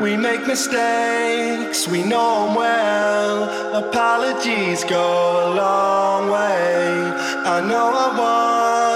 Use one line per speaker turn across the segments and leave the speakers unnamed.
We
make mistakes, we know them well. Apologies go a long way. I know I was.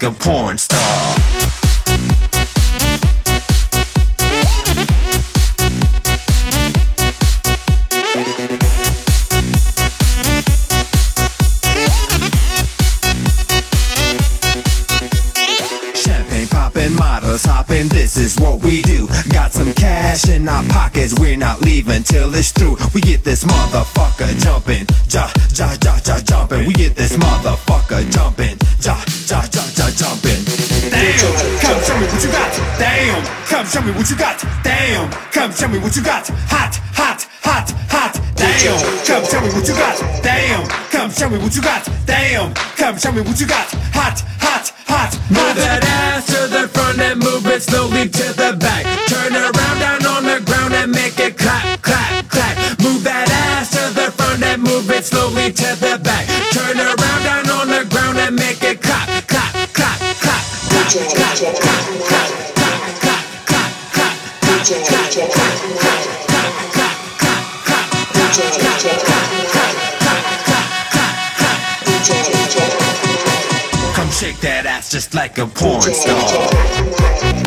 Like a porn me what you got. Damn, come show me what you got. Hot, hot, hot. Move that ass to the front and move it slowly to the back. Turn around down on the ground and make it clap, clap, clap. Move that ass to the front and move it slowly to the back. Turn around down on the ground and make it clap, clap, clap, clap, clap, clap, clap, clap, clap, clap, clap, clap, clap, clap, clap, Come ass just like a porn star.